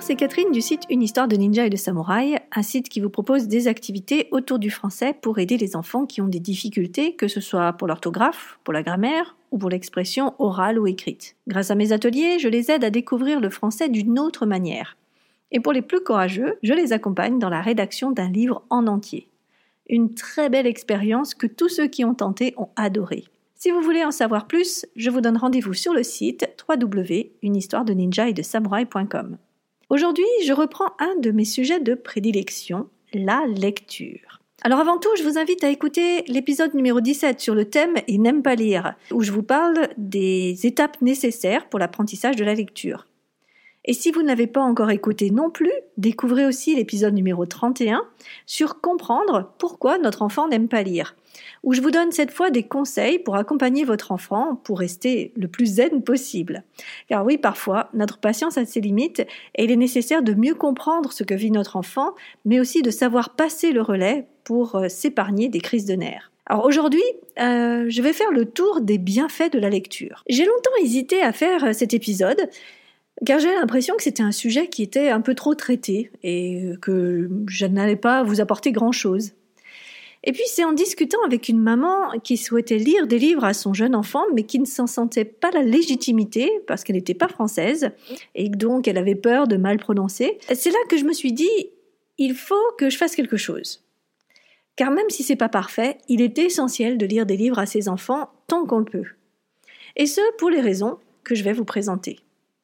C'est Catherine du site Une histoire de ninja et de samouraï, un site qui vous propose des activités autour du français pour aider les enfants qui ont des difficultés, que ce soit pour l'orthographe, pour la grammaire ou pour l'expression orale ou écrite. Grâce à mes ateliers, je les aide à découvrir le français d'une autre manière. Et pour les plus courageux, je les accompagne dans la rédaction d'un livre en entier. Une très belle expérience que tous ceux qui ont tenté ont adoré. Si vous voulez en savoir plus, je vous donne rendez-vous sur le site www.unehistoiredeninja et de samouraï.com. Aujourd'hui, je reprends un de mes sujets de prédilection, la lecture. Alors avant tout, je vous invite à écouter l'épisode numéro 17 sur le thème Il n'aime pas lire, où je vous parle des étapes nécessaires pour l'apprentissage de la lecture. Et si vous ne l'avez pas encore écouté non plus, découvrez aussi l'épisode numéro 31 sur comprendre pourquoi notre enfant n'aime pas lire, où je vous donne cette fois des conseils pour accompagner votre enfant pour rester le plus zen possible. Car oui, parfois, notre patience a ses limites et il est nécessaire de mieux comprendre ce que vit notre enfant, mais aussi de savoir passer le relais pour euh, s'épargner des crises de nerfs. Alors aujourd'hui, euh, je vais faire le tour des bienfaits de la lecture. J'ai longtemps hésité à faire euh, cet épisode car j'ai l'impression que c'était un sujet qui était un peu trop traité et que je n'allais pas vous apporter grand-chose. Et puis c'est en discutant avec une maman qui souhaitait lire des livres à son jeune enfant, mais qui ne s'en sentait pas la légitimité parce qu'elle n'était pas française et donc elle avait peur de mal prononcer. C'est là que je me suis dit il faut que je fasse quelque chose. Car même si c'est pas parfait, il est essentiel de lire des livres à ses enfants tant qu'on le peut. Et ce pour les raisons que je vais vous présenter.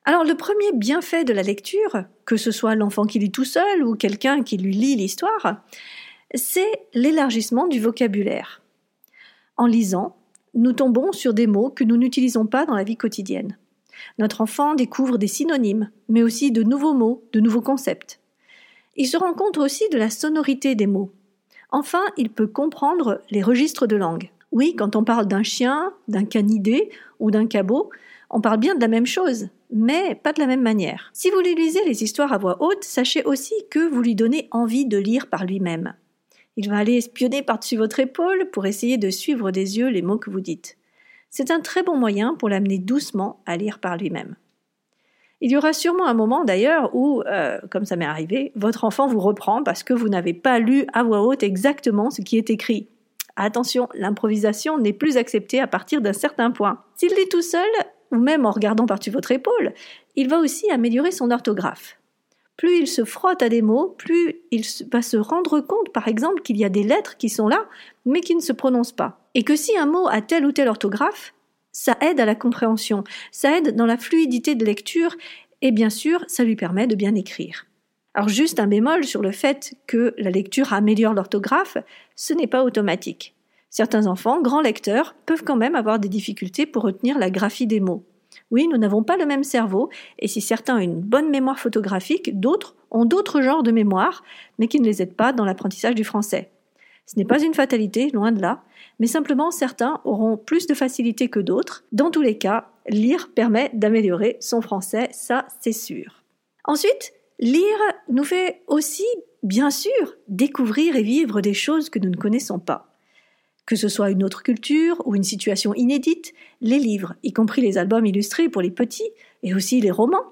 Alors le premier bienfait de la lecture, que ce soit l'enfant qui lit tout seul ou quelqu'un qui lui lit l'histoire, c'est l'élargissement du vocabulaire. En lisant, nous tombons sur des mots que nous n'utilisons pas dans la vie quotidienne. Notre enfant découvre des synonymes, mais aussi de nouveaux mots, de nouveaux concepts. Il se rend compte aussi de la sonorité des mots. Enfin, il peut comprendre les registres de langue. Oui, quand on parle d'un chien, d'un canidé ou d'un cabot, on parle bien de la même chose, mais pas de la même manière. Si vous lui lisez les histoires à voix haute, sachez aussi que vous lui donnez envie de lire par lui-même. Il va aller espionner par-dessus votre épaule pour essayer de suivre des yeux les mots que vous dites. C'est un très bon moyen pour l'amener doucement à lire par lui-même. Il y aura sûrement un moment d'ailleurs où, euh, comme ça m'est arrivé, votre enfant vous reprend parce que vous n'avez pas lu à voix haute exactement ce qui est écrit. Attention, l'improvisation n'est plus acceptée à partir d'un certain point. S'il lit tout seul, ou même en regardant par-dessus votre épaule, il va aussi améliorer son orthographe. Plus il se frotte à des mots, plus il va se rendre compte, par exemple, qu'il y a des lettres qui sont là, mais qui ne se prononcent pas. Et que si un mot a telle ou telle orthographe, ça aide à la compréhension, ça aide dans la fluidité de lecture, et bien sûr, ça lui permet de bien écrire. Alors juste un bémol sur le fait que la lecture améliore l'orthographe, ce n'est pas automatique. Certains enfants, grands lecteurs, peuvent quand même avoir des difficultés pour retenir la graphie des mots. Oui, nous n'avons pas le même cerveau, et si certains ont une bonne mémoire photographique, d'autres ont d'autres genres de mémoire, mais qui ne les aident pas dans l'apprentissage du français. Ce n'est pas une fatalité, loin de là, mais simplement certains auront plus de facilité que d'autres. Dans tous les cas, lire permet d'améliorer son français, ça c'est sûr. Ensuite, lire nous fait aussi, bien sûr, découvrir et vivre des choses que nous ne connaissons pas. Que ce soit une autre culture ou une situation inédite, les livres, y compris les albums illustrés pour les petits et aussi les romans,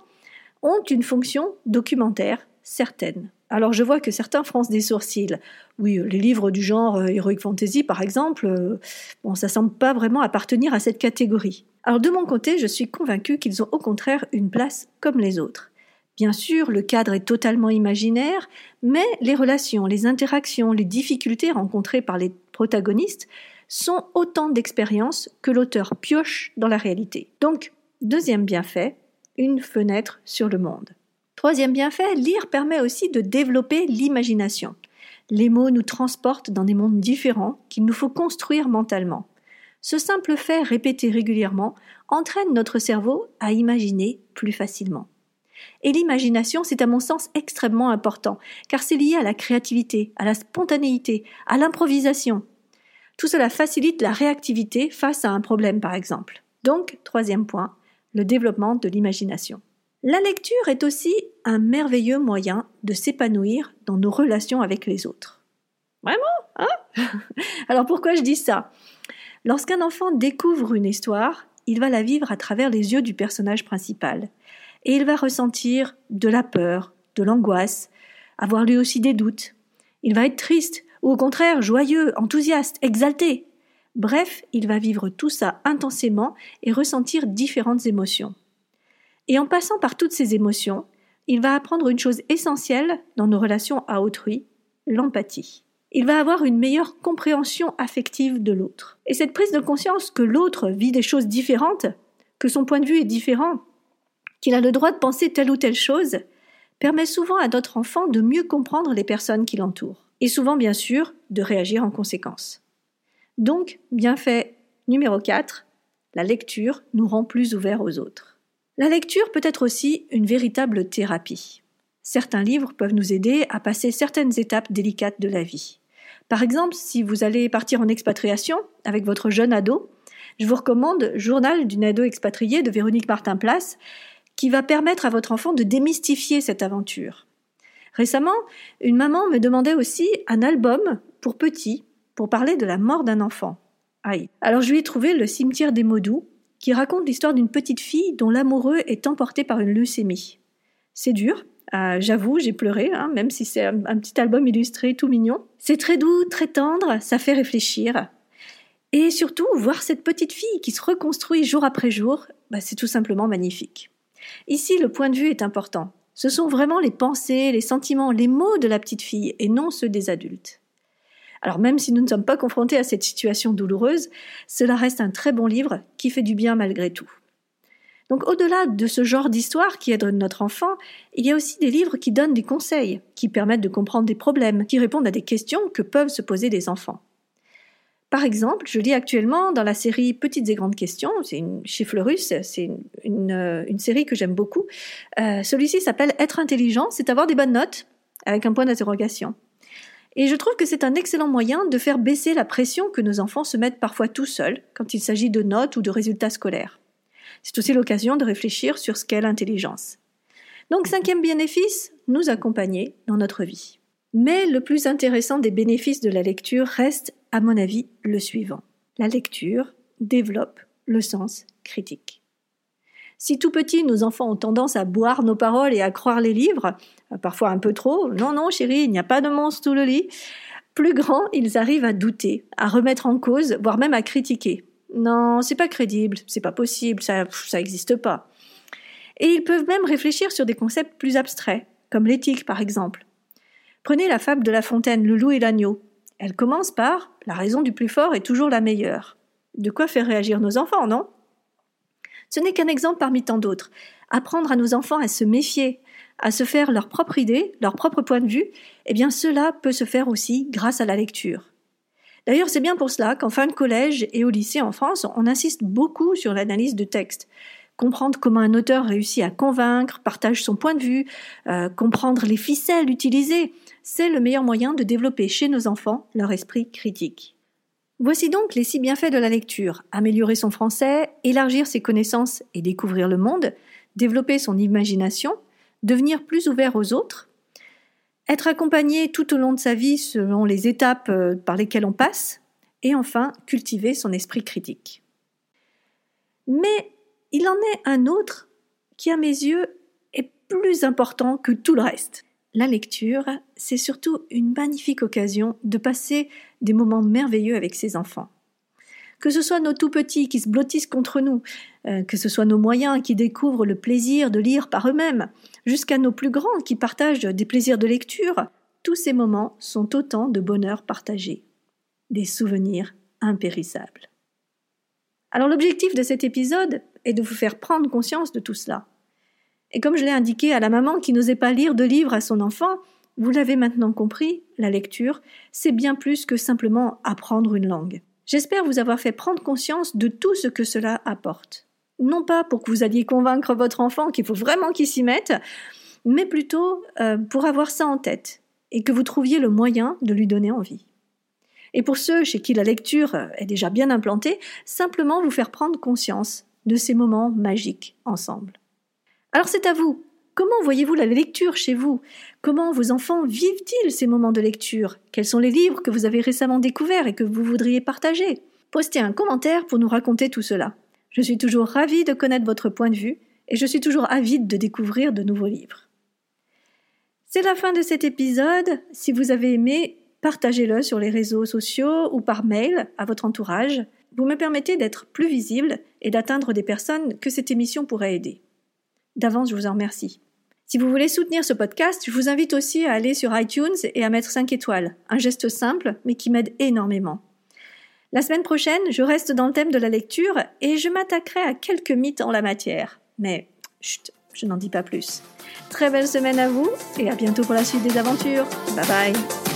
ont une fonction documentaire certaine. Alors je vois que certains froncent des sourcils. Oui, les livres du genre euh, Heroic Fantasy, par exemple, euh, bon, ça semble pas vraiment appartenir à cette catégorie. Alors de mon côté, je suis convaincue qu'ils ont au contraire une place comme les autres. Bien sûr, le cadre est totalement imaginaire, mais les relations, les interactions, les difficultés rencontrées par les protagonistes sont autant d'expériences que l'auteur pioche dans la réalité. Donc, deuxième bienfait, une fenêtre sur le monde. Troisième bienfait, lire permet aussi de développer l'imagination. Les mots nous transportent dans des mondes différents qu'il nous faut construire mentalement. Ce simple fait répété régulièrement entraîne notre cerveau à imaginer plus facilement. Et l'imagination, c'est à mon sens extrêmement important, car c'est lié à la créativité, à la spontanéité, à l'improvisation. Tout cela facilite la réactivité face à un problème, par exemple. Donc, troisième point, le développement de l'imagination. La lecture est aussi un merveilleux moyen de s'épanouir dans nos relations avec les autres. Vraiment Hein? Alors pourquoi je dis ça? Lorsqu'un enfant découvre une histoire, il va la vivre à travers les yeux du personnage principal Et il va ressentir de la peur, de l'angoisse, avoir lui aussi des doutes. Il va être triste, ou au contraire joyeux, enthousiaste, exalté. Bref, il va vivre tout ça intensément et ressentir différentes émotions. Et en passant par toutes ces émotions, il va apprendre une chose essentielle dans nos relations à autrui, l'empathie. Il va avoir une meilleure compréhension affective de l'autre. Et cette prise de conscience que l'autre vit des choses différentes, que son point de vue est différent, qu'il a le droit de penser telle ou telle chose, permet souvent à notre enfant de mieux comprendre les personnes qui l'entourent. Et souvent, bien sûr, de réagir en conséquence. Donc, bienfait numéro 4, la lecture nous rend plus ouverts aux autres. La lecture peut être aussi une véritable thérapie. Certains livres peuvent nous aider à passer certaines étapes délicates de la vie. Par exemple, si vous allez partir en expatriation avec votre jeune ado, je vous recommande Journal d'une ado expatriée de Véronique Martin-Place, qui va permettre à votre enfant de démystifier cette aventure. Récemment, une maman me demandait aussi un album pour petits pour parler de la mort d'un enfant. Aïe. Alors je lui ai trouvé Le cimetière des mots doux, qui raconte l'histoire d'une petite fille dont l'amoureux est emporté par une leucémie. C'est dur, euh, j'avoue, j'ai pleuré, hein, même si c'est un, petit album illustré tout mignon. C'est très doux, très tendre, ça fait réfléchir. Et surtout, voir cette petite fille qui se reconstruit jour après jour, bah, c'est tout simplement magnifique. Ici, le point de vue est important. Ce sont vraiment les pensées, les sentiments, les mots de la petite fille et non ceux des adultes. Alors même si nous ne sommes pas confrontés à cette situation douloureuse, cela reste un très bon livre qui fait du bien malgré tout. Donc au-delà de ce genre d'histoire qui aide notre enfant, il y a aussi des livres qui donnent des conseils, qui permettent de comprendre des problèmes, qui répondent à des questions que peuvent se poser des enfants. Par exemple, je lis actuellement dans la série Petites et grandes questions, c'est une, chez Fleurus, c'est une, euh, série que j'aime beaucoup. Euh, celui-ci s'appelle Être intelligent, c'est avoir des bonnes notes, avec un point d'interrogation. Et je trouve que c'est un excellent moyen de faire baisser la pression que nos enfants se mettent parfois tout seuls quand il s'agit de notes ou de résultats scolaires. C'est aussi l'occasion de réfléchir sur ce qu'est l'intelligence. Donc cinquième bénéfice, nous accompagner dans notre vie. Mais le plus intéressant des bénéfices de la lecture reste, à mon avis, le suivant. La lecture développe le sens critique. Si tout petit, nos enfants ont tendance à boire nos paroles et à croire les livres, parfois un peu trop, non, non, chérie, il n'y a pas de monstre sous le lit, plus grands, ils arrivent à douter, à remettre en cause, voire même à critiquer. Non, c'est pas crédible, c'est pas possible, ça, ça n'existe pas. Et ils peuvent même réfléchir sur des concepts plus abstraits, comme l'éthique par exemple. Prenez la fable de La Fontaine, le loup et l'agneau. Elle commence par La raison du plus fort est toujours la meilleure. De quoi faire réagir nos enfants, non? Ce n'est qu'un exemple parmi tant d'autres. Apprendre à nos enfants à se méfier, à se faire leur propre idée, leur propre point de vue, eh bien cela peut se faire aussi grâce à la lecture. D'ailleurs, c'est bien pour cela qu'en fin de collège et au lycée en France, on insiste beaucoup sur l'analyse de texte. Comprendre comment un auteur réussit à convaincre, partage son point de vue, euh, comprendre les ficelles utilisées, c'est le meilleur moyen de développer chez nos enfants leur esprit critique. Voici donc les six bienfaits de la lecture. Améliorer son français, élargir ses connaissances et découvrir le monde, développer son imagination, devenir plus ouvert aux autres, être accompagné tout au long de sa vie selon les étapes euh, par lesquelles on passe, et enfin cultiver son esprit critique. Mais il en est un autre qui, à mes yeux, est plus important que tout le reste. La lecture, c'est surtout une magnifique occasion de passer des moments merveilleux avec ses enfants que ce soit nos tout petits qui se blottissent contre nous, euh, que ce soit nos moyens qui découvrent le plaisir de lire par eux-mêmes, jusqu'à nos plus grands qui partagent des plaisirs de lecture, tous ces moments sont autant de bonheur partagé, des souvenirs impérissables. Alors l'objectif de cet épisode est de vous faire prendre conscience de tout cela. Et comme je l'ai indiqué à la maman qui n'osait pas lire de livres à son enfant, vous l'avez maintenant compris, la lecture, c'est bien plus que simplement apprendre une langue. J'espère vous avoir fait prendre conscience de tout ce que cela apporte. Non pas pour que vous alliez convaincre votre enfant qu'il faut vraiment qu'il s'y mette, mais plutôt euh, pour avoir ça en tête et que vous trouviez le moyen de lui donner envie. Et pour ceux chez qui la lecture est déjà bien implantée, simplement vous faire prendre conscience de ces moments magiques ensemble. Alors c'est à vous, Comment voyez-vous la lecture chez vous? Comment vos enfants vivent-ils ces moments de lecture? Quels sont les livres que vous avez récemment découverts et que vous voudriez partager? Postez un commentaire pour nous raconter tout cela. Je suis toujours ravie de connaître votre point de vue et je suis toujours avide de découvrir de nouveaux livres. C'est la fin de cet épisode. Si vous avez aimé, partagez-le sur les réseaux sociaux ou par mail à votre entourage. Vous me permettez d'être plus visible et d'atteindre des personnes que cette émission pourrait aider. D'avance, je vous en remercie. Si vous voulez soutenir ce podcast, je vous invite aussi à aller sur iTunes et à mettre 5 étoiles. Un geste simple, mais qui m'aide énormément. La semaine prochaine, je reste dans le thème de la lecture et je m'attaquerai à quelques mythes en la matière. Mais, chut, je n'en dis pas plus. Très belle semaine à vous et à bientôt pour la suite des aventures. Bye bye